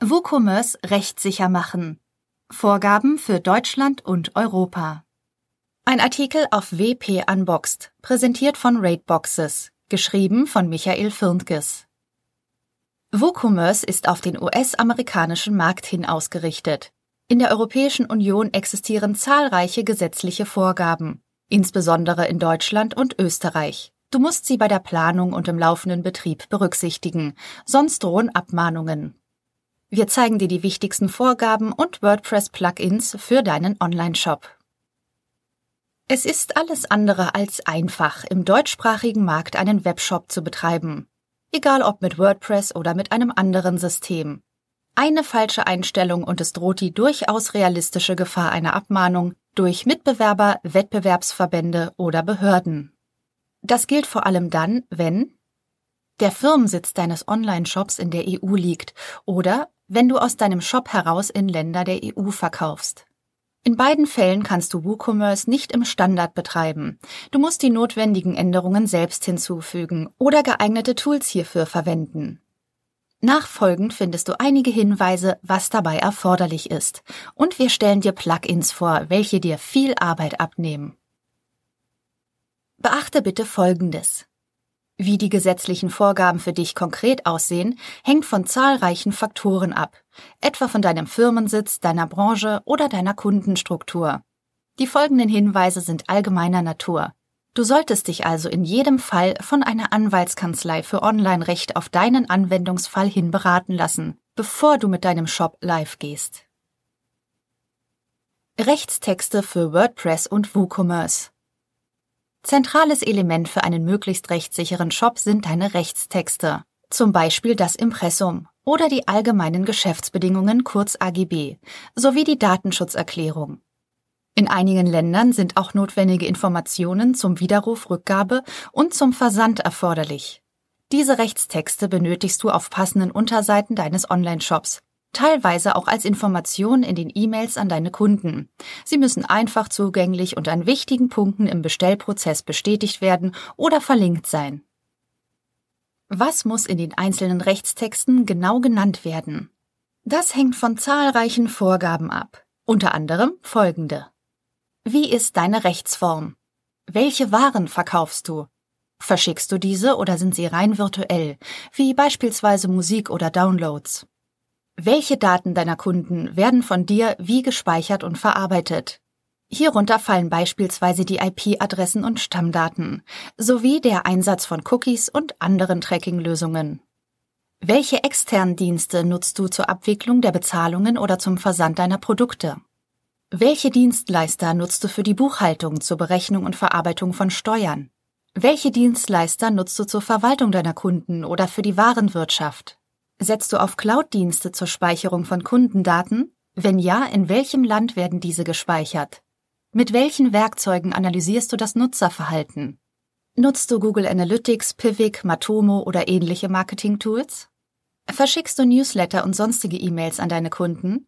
WooCommerce rechtssicher machen. Vorgaben für Deutschland und Europa. Ein Artikel auf WP Unboxed, präsentiert von Raidboxes, geschrieben von Michael Firntges. WooCommerce ist auf den US-amerikanischen Markt hin ausgerichtet. In der Europäischen Union existieren zahlreiche gesetzliche Vorgaben, insbesondere in Deutschland und Österreich. Du musst sie bei der Planung und im laufenden Betrieb berücksichtigen, sonst drohen Abmahnungen. Wir zeigen dir die wichtigsten Vorgaben und WordPress-Plugins für deinen Online-Shop. Es ist alles andere als einfach, im deutschsprachigen Markt einen Webshop zu betreiben. Egal ob mit WordPress oder mit einem anderen System. Eine falsche Einstellung und es droht die durchaus realistische Gefahr einer Abmahnung durch Mitbewerber, Wettbewerbsverbände oder Behörden. Das gilt vor allem dann, wenn der Firmensitz deines Online-Shops in der EU liegt oder wenn du aus deinem Shop heraus in Länder der EU verkaufst. In beiden Fällen kannst du WooCommerce nicht im Standard betreiben. Du musst die notwendigen Änderungen selbst hinzufügen oder geeignete Tools hierfür verwenden. Nachfolgend findest du einige Hinweise, was dabei erforderlich ist. Und wir stellen dir Plugins vor, welche dir viel Arbeit abnehmen. Beachte bitte Folgendes. Wie die gesetzlichen Vorgaben für dich konkret aussehen, hängt von zahlreichen Faktoren ab, etwa von deinem Firmensitz, deiner Branche oder deiner Kundenstruktur. Die folgenden Hinweise sind allgemeiner Natur. Du solltest dich also in jedem Fall von einer Anwaltskanzlei für Online-Recht auf deinen Anwendungsfall hin beraten lassen, bevor du mit deinem Shop live gehst. Rechtstexte für WordPress und WooCommerce Zentrales Element für einen möglichst rechtssicheren Shop sind deine Rechtstexte, zum Beispiel das Impressum oder die allgemeinen Geschäftsbedingungen kurz AGB sowie die Datenschutzerklärung. In einigen Ländern sind auch notwendige Informationen zum Widerruf, Rückgabe und zum Versand erforderlich. Diese Rechtstexte benötigst du auf passenden Unterseiten deines Online-Shops, teilweise auch als Information in den E-Mails an deine Kunden. Sie müssen einfach zugänglich und an wichtigen Punkten im Bestellprozess bestätigt werden oder verlinkt sein. Was muss in den einzelnen Rechtstexten genau genannt werden? Das hängt von zahlreichen Vorgaben ab, unter anderem folgende. Wie ist deine Rechtsform? Welche Waren verkaufst du? Verschickst du diese oder sind sie rein virtuell, wie beispielsweise Musik oder Downloads? Welche Daten deiner Kunden werden von dir wie gespeichert und verarbeitet? Hierunter fallen beispielsweise die IP-Adressen und Stammdaten sowie der Einsatz von Cookies und anderen Tracking-Lösungen. Welche externen Dienste nutzt du zur Abwicklung der Bezahlungen oder zum Versand deiner Produkte? Welche Dienstleister nutzt du für die Buchhaltung, zur Berechnung und Verarbeitung von Steuern? Welche Dienstleister nutzt du zur Verwaltung deiner Kunden oder für die Warenwirtschaft? Setzt du auf Cloud-Dienste zur Speicherung von Kundendaten? Wenn ja, in welchem Land werden diese gespeichert? Mit welchen Werkzeugen analysierst du das Nutzerverhalten? Nutzt du Google Analytics, Pivik, Matomo oder ähnliche Marketing-Tools? Verschickst du Newsletter und sonstige E-Mails an deine Kunden?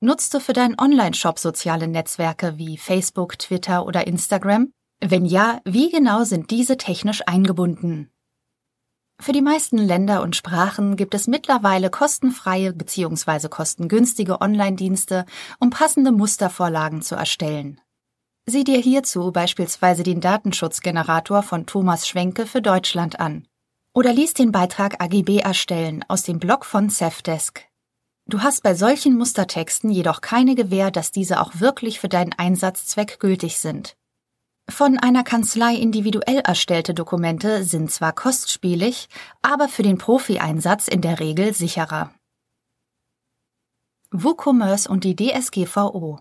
Nutzt du für deinen Online-Shop soziale Netzwerke wie Facebook, Twitter oder Instagram? Wenn ja, wie genau sind diese technisch eingebunden? Für die meisten Länder und Sprachen gibt es mittlerweile kostenfreie bzw. kostengünstige Online-Dienste, um passende Mustervorlagen zu erstellen. Sieh dir hierzu beispielsweise den Datenschutzgenerator von Thomas Schwenke für Deutschland an. Oder lies den Beitrag AGB erstellen aus dem Blog von Safdesk. Du hast bei solchen Mustertexten jedoch keine Gewähr, dass diese auch wirklich für deinen Einsatzzweck gültig sind. Von einer Kanzlei individuell erstellte Dokumente sind zwar kostspielig, aber für den Profi-Einsatz in der Regel sicherer. WooCommerce und die DSGVO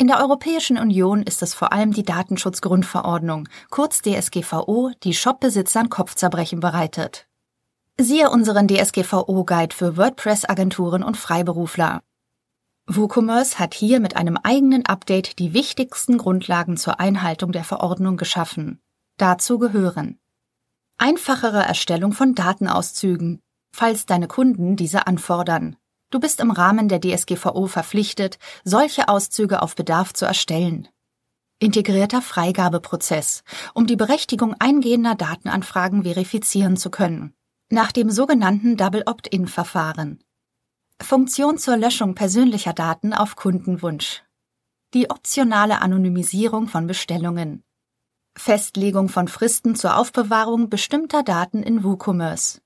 in der Europäischen Union ist es vor allem die Datenschutzgrundverordnung, kurz DSGVO, die Shopbesitzern Kopfzerbrechen bereitet. Siehe unseren DSGVO-Guide für WordPress-Agenturen und Freiberufler. WooCommerce hat hier mit einem eigenen Update die wichtigsten Grundlagen zur Einhaltung der Verordnung geschaffen. Dazu gehören einfachere Erstellung von Datenauszügen, falls deine Kunden diese anfordern. Du bist im Rahmen der DSGVO verpflichtet, solche Auszüge auf Bedarf zu erstellen. Integrierter Freigabeprozess, um die Berechtigung eingehender Datenanfragen verifizieren zu können. Nach dem sogenannten Double Opt-in-Verfahren Funktion zur Löschung persönlicher Daten auf Kundenwunsch. Die optionale Anonymisierung von Bestellungen. Festlegung von Fristen zur Aufbewahrung bestimmter Daten in WooCommerce.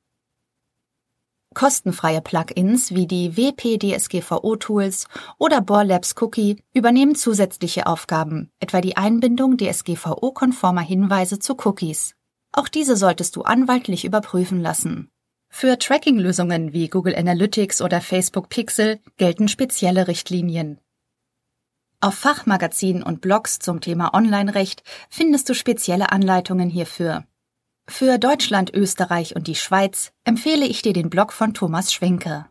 Kostenfreie Plugins wie die WP-DSGVO-Tools oder Borlabs Cookie übernehmen zusätzliche Aufgaben, etwa die Einbindung DSGVO-konformer Hinweise zu Cookies. Auch diese solltest du anwaltlich überprüfen lassen. Für Tracking-Lösungen wie Google Analytics oder Facebook Pixel gelten spezielle Richtlinien. Auf Fachmagazinen und Blogs zum Thema Online-Recht findest du spezielle Anleitungen hierfür. Für Deutschland, Österreich und die Schweiz empfehle ich dir den Blog von Thomas Schwenke.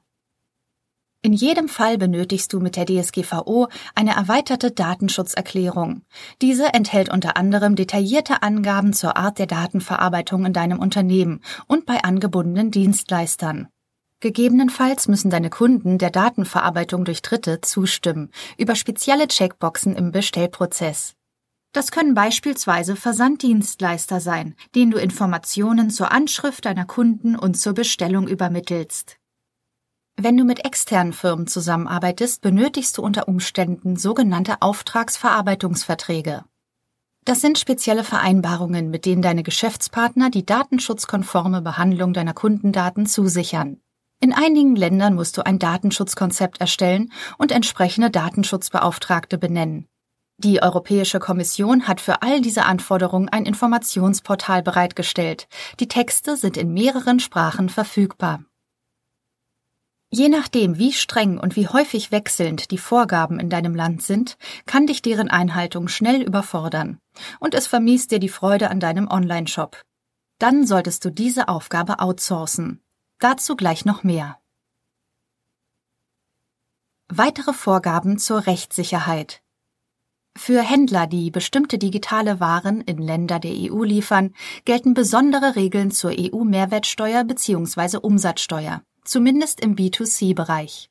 In jedem Fall benötigst du mit der DSGVO eine erweiterte Datenschutzerklärung. Diese enthält unter anderem detaillierte Angaben zur Art der Datenverarbeitung in deinem Unternehmen und bei angebundenen Dienstleistern. Gegebenenfalls müssen deine Kunden der Datenverarbeitung durch Dritte zustimmen, über spezielle Checkboxen im Bestellprozess. Das können beispielsweise Versanddienstleister sein, denen du Informationen zur Anschrift deiner Kunden und zur Bestellung übermittelst. Wenn du mit externen Firmen zusammenarbeitest, benötigst du unter Umständen sogenannte Auftragsverarbeitungsverträge. Das sind spezielle Vereinbarungen, mit denen deine Geschäftspartner die datenschutzkonforme Behandlung deiner Kundendaten zusichern. In einigen Ländern musst du ein Datenschutzkonzept erstellen und entsprechende Datenschutzbeauftragte benennen. Die Europäische Kommission hat für all diese Anforderungen ein Informationsportal bereitgestellt. Die Texte sind in mehreren Sprachen verfügbar. Je nachdem, wie streng und wie häufig wechselnd die Vorgaben in deinem Land sind, kann dich deren Einhaltung schnell überfordern und es vermiest dir die Freude an deinem Online-Shop. Dann solltest du diese Aufgabe outsourcen. Dazu gleich noch mehr. Weitere Vorgaben zur Rechtssicherheit. Für Händler, die bestimmte digitale Waren in Länder der EU liefern, gelten besondere Regeln zur EU-Mehrwertsteuer bzw. Umsatzsteuer zumindest im B2C-Bereich.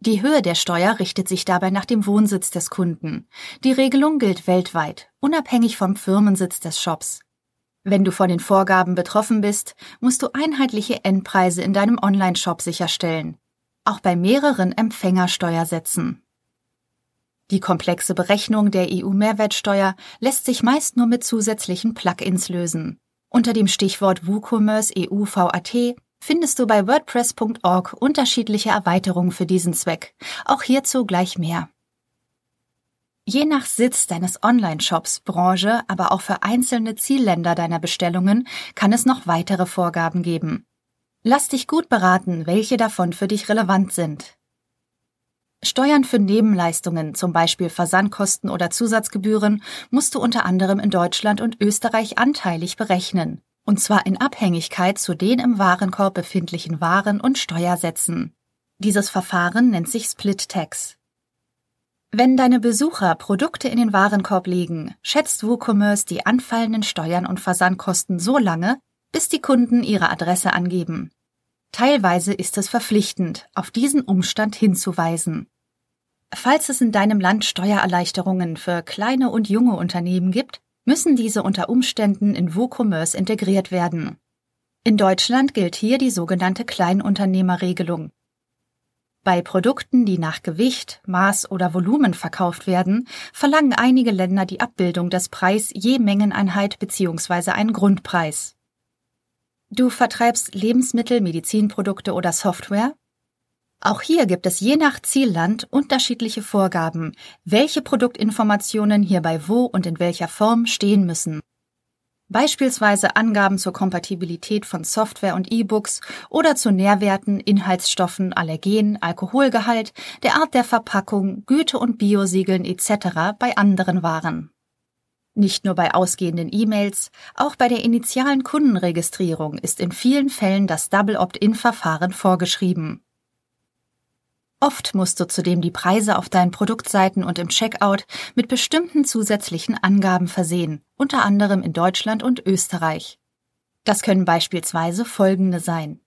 Die Höhe der Steuer richtet sich dabei nach dem Wohnsitz des Kunden. Die Regelung gilt weltweit, unabhängig vom Firmensitz des Shops. Wenn du von den Vorgaben betroffen bist, musst du einheitliche Endpreise in deinem Online-Shop sicherstellen, auch bei mehreren Empfängersteuersätzen. Die komplexe Berechnung der EU-Mehrwertsteuer lässt sich meist nur mit zusätzlichen Plugins lösen. Unter dem Stichwort WooCommerce EU VAT findest du bei WordPress.org unterschiedliche Erweiterungen für diesen Zweck. Auch hierzu gleich mehr. Je nach Sitz deines Online-Shops, Branche, aber auch für einzelne Zielländer deiner Bestellungen kann es noch weitere Vorgaben geben. Lass dich gut beraten, welche davon für dich relevant sind. Steuern für Nebenleistungen, zum Beispiel Versandkosten oder Zusatzgebühren, musst du unter anderem in Deutschland und Österreich anteilig berechnen und zwar in Abhängigkeit zu den im Warenkorb befindlichen Waren und Steuersätzen. Dieses Verfahren nennt sich Split Tax. Wenn deine Besucher Produkte in den Warenkorb legen, schätzt WooCommerce die anfallenden Steuern und Versandkosten so lange, bis die Kunden ihre Adresse angeben. Teilweise ist es verpflichtend, auf diesen Umstand hinzuweisen. Falls es in deinem Land Steuererleichterungen für kleine und junge Unternehmen gibt, müssen diese unter Umständen in WooCommerce integriert werden. In Deutschland gilt hier die sogenannte Kleinunternehmerregelung. Bei Produkten, die nach Gewicht, Maß oder Volumen verkauft werden, verlangen einige Länder die Abbildung des Preis je Mengeneinheit bzw. einen Grundpreis. Du vertreibst Lebensmittel, Medizinprodukte oder Software? Auch hier gibt es je nach Zielland unterschiedliche Vorgaben, welche Produktinformationen hierbei wo und in welcher Form stehen müssen. Beispielsweise Angaben zur Kompatibilität von Software und E-Books oder zu Nährwerten, Inhaltsstoffen, Allergen, Alkoholgehalt, der Art der Verpackung, Güte- und Biosiegeln etc. bei anderen Waren. Nicht nur bei ausgehenden E-Mails, auch bei der initialen Kundenregistrierung ist in vielen Fällen das Double Opt-in-Verfahren vorgeschrieben. Oft musst du zudem die Preise auf deinen Produktseiten und im Checkout mit bestimmten zusätzlichen Angaben versehen, unter anderem in Deutschland und Österreich. Das können beispielsweise folgende sein.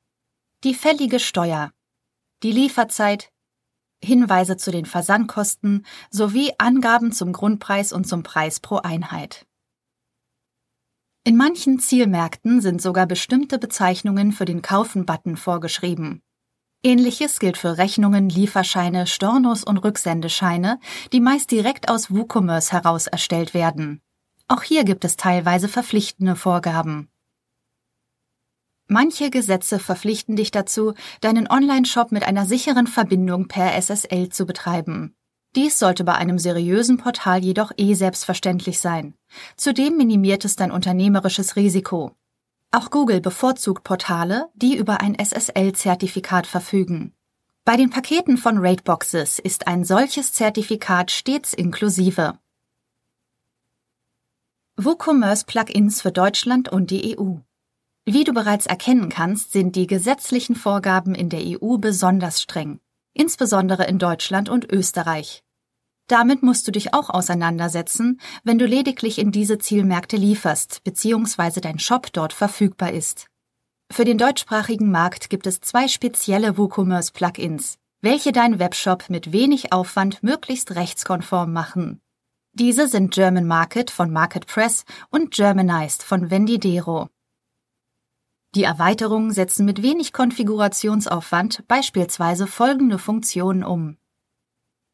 Die fällige Steuer, die Lieferzeit, Hinweise zu den Versandkosten sowie Angaben zum Grundpreis und zum Preis pro Einheit. In manchen Zielmärkten sind sogar bestimmte Bezeichnungen für den Kaufen-Button vorgeschrieben. Ähnliches gilt für Rechnungen, Lieferscheine, Stornos und Rücksendescheine, die meist direkt aus WooCommerce heraus erstellt werden. Auch hier gibt es teilweise verpflichtende Vorgaben. Manche Gesetze verpflichten dich dazu, deinen Online-Shop mit einer sicheren Verbindung per SSL zu betreiben. Dies sollte bei einem seriösen Portal jedoch eh selbstverständlich sein. Zudem minimiert es dein unternehmerisches Risiko. Auch Google bevorzugt Portale, die über ein SSL-Zertifikat verfügen. Bei den Paketen von Rateboxes ist ein solches Zertifikat stets inklusive. WooCommerce Plugins für Deutschland und die EU. Wie du bereits erkennen kannst, sind die gesetzlichen Vorgaben in der EU besonders streng, insbesondere in Deutschland und Österreich. Damit musst du dich auch auseinandersetzen, wenn du lediglich in diese Zielmärkte lieferst bzw. dein Shop dort verfügbar ist. Für den deutschsprachigen Markt gibt es zwei spezielle WooCommerce-Plugins, welche deinen Webshop mit wenig Aufwand möglichst rechtskonform machen. Diese sind German Market von MarketPress und Germanized von Vendidero. Die Erweiterungen setzen mit wenig Konfigurationsaufwand beispielsweise folgende Funktionen um.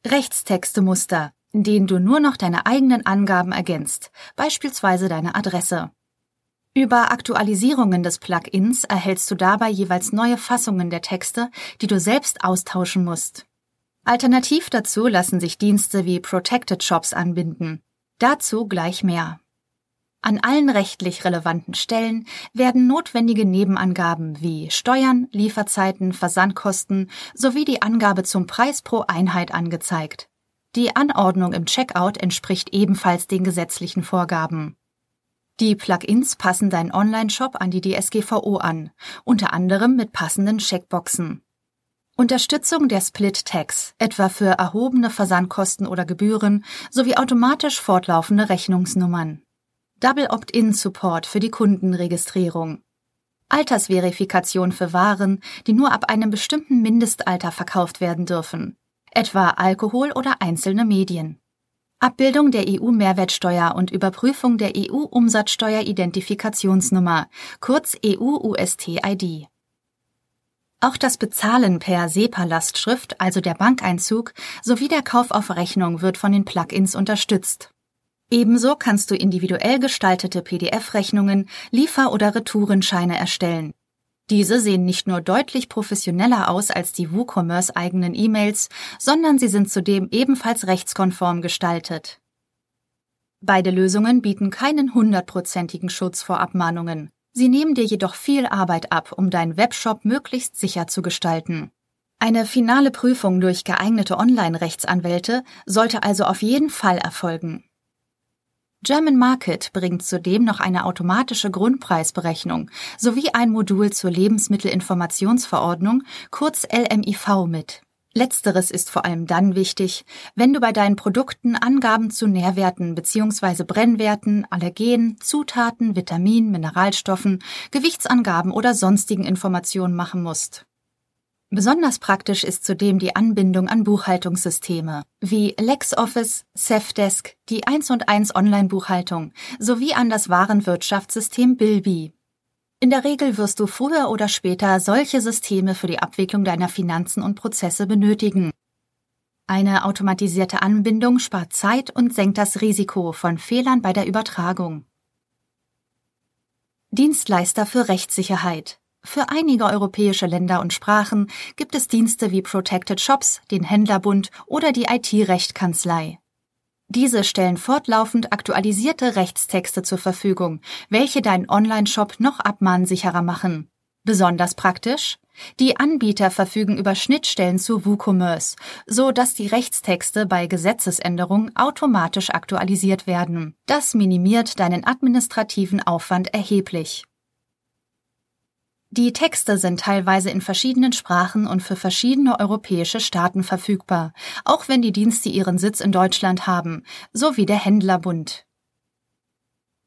Rechtstextemuster, in denen du nur noch deine eigenen Angaben ergänzt, beispielsweise deine Adresse. Über Aktualisierungen des Plugins erhältst du dabei jeweils neue Fassungen der Texte, die du selbst austauschen musst. Alternativ dazu lassen sich Dienste wie Protected Shops anbinden. Dazu gleich mehr. An allen rechtlich relevanten Stellen werden notwendige Nebenangaben wie Steuern, Lieferzeiten, Versandkosten sowie die Angabe zum Preis pro Einheit angezeigt. Die Anordnung im Checkout entspricht ebenfalls den gesetzlichen Vorgaben. Die Plugins passen deinen Online-Shop an die DSGVO an, unter anderem mit passenden Checkboxen. Unterstützung der Split-Tags, etwa für erhobene Versandkosten oder Gebühren, sowie automatisch fortlaufende Rechnungsnummern. Double Opt-in-Support für die Kundenregistrierung. Altersverifikation für Waren, die nur ab einem bestimmten Mindestalter verkauft werden dürfen, etwa Alkohol oder einzelne Medien. Abbildung der EU-Mehrwertsteuer und Überprüfung der EU-Umsatzsteuer-Identifikationsnummer, kurz EU-UST-ID. Auch das Bezahlen per SEPA-Lastschrift, also der Bankeinzug, sowie der Kauf auf Rechnung wird von den Plugins unterstützt. Ebenso kannst du individuell gestaltete PDF-Rechnungen, Liefer- oder Retourenscheine erstellen. Diese sehen nicht nur deutlich professioneller aus als die WooCommerce eigenen E-Mails, sondern sie sind zudem ebenfalls rechtskonform gestaltet. Beide Lösungen bieten keinen hundertprozentigen Schutz vor Abmahnungen. Sie nehmen dir jedoch viel Arbeit ab, um deinen Webshop möglichst sicher zu gestalten. Eine finale Prüfung durch geeignete Online-Rechtsanwälte sollte also auf jeden Fall erfolgen. German Market bringt zudem noch eine automatische Grundpreisberechnung sowie ein Modul zur Lebensmittelinformationsverordnung, kurz LMIV, mit. Letzteres ist vor allem dann wichtig, wenn du bei deinen Produkten Angaben zu Nährwerten bzw. Brennwerten, Allergenen, Zutaten, Vitaminen, Mineralstoffen, Gewichtsangaben oder sonstigen Informationen machen musst. Besonders praktisch ist zudem die Anbindung an Buchhaltungssysteme wie LexOffice, Safdesk, die 1 und 1 Online-Buchhaltung sowie an das Warenwirtschaftssystem Bilby. In der Regel wirst du früher oder später solche Systeme für die Abwicklung deiner Finanzen und Prozesse benötigen. Eine automatisierte Anbindung spart Zeit und senkt das Risiko von Fehlern bei der Übertragung. Dienstleister für Rechtssicherheit für einige europäische Länder und Sprachen gibt es Dienste wie Protected Shops, den Händlerbund oder die IT-Rechtkanzlei. Diese stellen fortlaufend aktualisierte Rechtstexte zur Verfügung, welche deinen Online-Shop noch abmahnsicherer machen. Besonders praktisch? Die Anbieter verfügen über Schnittstellen zu WooCommerce, so dass die Rechtstexte bei Gesetzesänderungen automatisch aktualisiert werden. Das minimiert deinen administrativen Aufwand erheblich. Die Texte sind teilweise in verschiedenen Sprachen und für verschiedene europäische Staaten verfügbar, auch wenn die Dienste ihren Sitz in Deutschland haben, sowie der Händlerbund.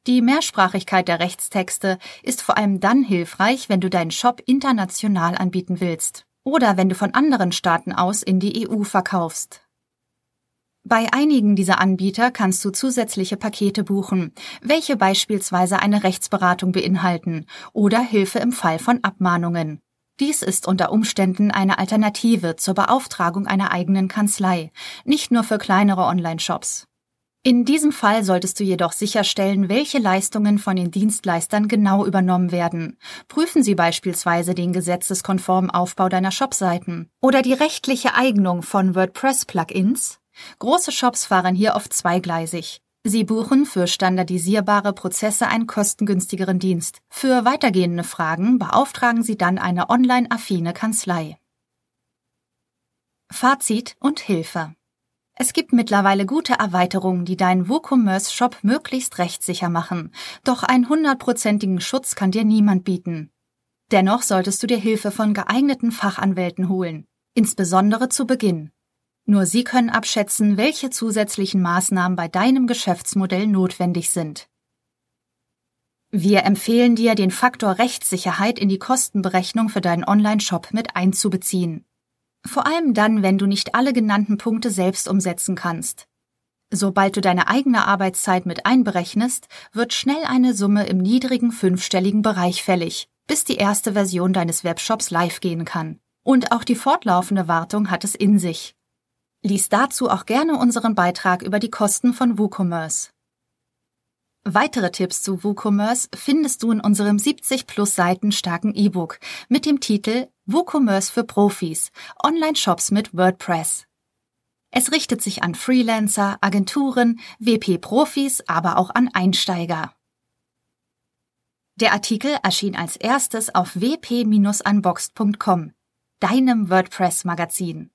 Die Mehrsprachigkeit der Rechtstexte ist vor allem dann hilfreich, wenn du deinen Shop international anbieten willst oder wenn du von anderen Staaten aus in die EU verkaufst. Bei einigen dieser Anbieter kannst du zusätzliche Pakete buchen, welche beispielsweise eine Rechtsberatung beinhalten oder Hilfe im Fall von Abmahnungen. Dies ist unter Umständen eine Alternative zur Beauftragung einer eigenen Kanzlei, nicht nur für kleinere Online-Shops. In diesem Fall solltest du jedoch sicherstellen, welche Leistungen von den Dienstleistern genau übernommen werden. Prüfen sie beispielsweise den gesetzeskonformen Aufbau deiner Shopseiten oder die rechtliche Eignung von WordPress-Plugins. Große Shops fahren hier oft zweigleisig. Sie buchen für standardisierbare Prozesse einen kostengünstigeren Dienst. Für weitergehende Fragen beauftragen Sie dann eine online-affine Kanzlei. Fazit und Hilfe es gibt mittlerweile gute Erweiterungen, die deinen WooCommerce-Shop möglichst rechtssicher machen. Doch einen hundertprozentigen Schutz kann dir niemand bieten. Dennoch solltest du dir Hilfe von geeigneten Fachanwälten holen. Insbesondere zu Beginn. Nur sie können abschätzen, welche zusätzlichen Maßnahmen bei deinem Geschäftsmodell notwendig sind. Wir empfehlen dir, den Faktor Rechtssicherheit in die Kostenberechnung für deinen Online-Shop mit einzubeziehen. Vor allem dann, wenn du nicht alle genannten Punkte selbst umsetzen kannst. Sobald du deine eigene Arbeitszeit mit einberechnest, wird schnell eine Summe im niedrigen fünfstelligen Bereich fällig, bis die erste Version deines Webshops live gehen kann. Und auch die fortlaufende Wartung hat es in sich. Lies dazu auch gerne unseren Beitrag über die Kosten von WooCommerce. Weitere Tipps zu WooCommerce findest du in unserem 70 plus Seiten starken E-Book mit dem Titel WooCommerce für Profis, Online-Shops mit WordPress. Es richtet sich an Freelancer, Agenturen, WP-Profis, aber auch an Einsteiger. Der Artikel erschien als erstes auf wp-unboxed.com, deinem WordPress-Magazin.